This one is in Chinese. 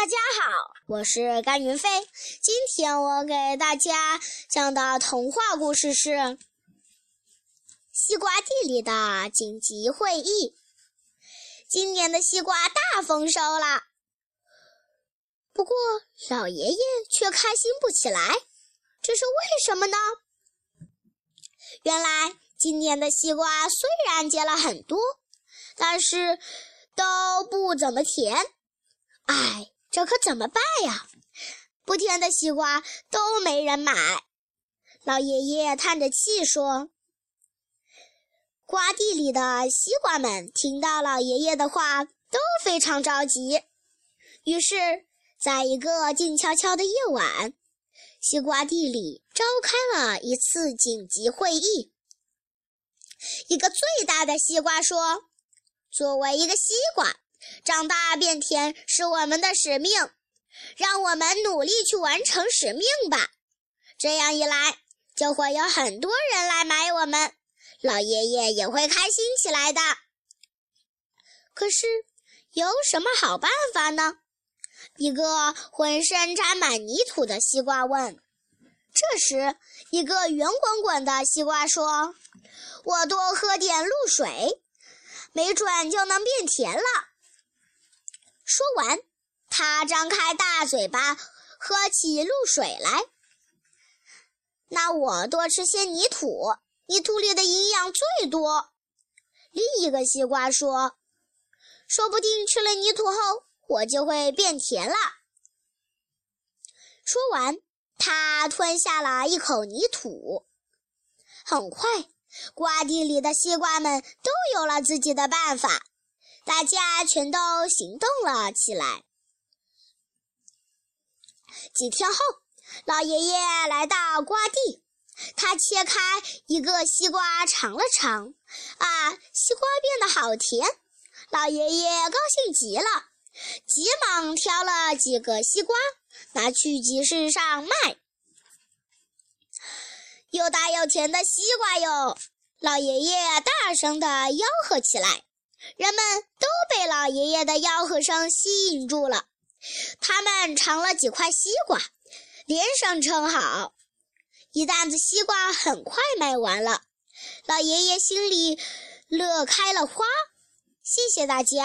大家好，我是甘云飞。今天我给大家讲的童话故事是《西瓜地里的紧急会议》。今年的西瓜大丰收了，不过老爷爷却开心不起来，这是为什么呢？原来今年的西瓜虽然结了很多，但是都不怎么甜。哎，这可怎么办呀？不甜的西瓜都没人买。老爷爷叹着气说：“瓜地里的西瓜们听到老爷爷的话，都非常着急。于是，在一个静悄悄的夜晚，西瓜地里召开了一次紧急会议。一个最大的西瓜说：‘作为一个西瓜。’”长大变甜是我们的使命，让我们努力去完成使命吧。这样一来，就会有很多人来买我们，老爷爷也会开心起来的。可是，有什么好办法呢？一个浑身沾满泥土的西瓜问。这时，一个圆滚滚的西瓜说：“我多喝点露水，没准就能变甜了。”说完，他张开大嘴巴，喝起露水来。那我多吃些泥土，泥土里的营养最多。另一个西瓜说：“说不定吃了泥土后，我就会变甜了。”说完，他吞下了一口泥土。很快，瓜地里的西瓜们都有了自己的办法。大家全都行动了起来。几天后，老爷爷来到瓜地，他切开一个西瓜尝了尝，啊，西瓜变得好甜！老爷爷高兴极了，急忙挑了几个西瓜拿去集市上卖。又大又甜的西瓜哟！老爷爷大声地吆喝起来。人们都被老爷爷的吆喝声吸引住了，他们尝了几块西瓜，连声称好。一担子西瓜很快卖完了，老爷爷心里乐开了花。谢谢大家。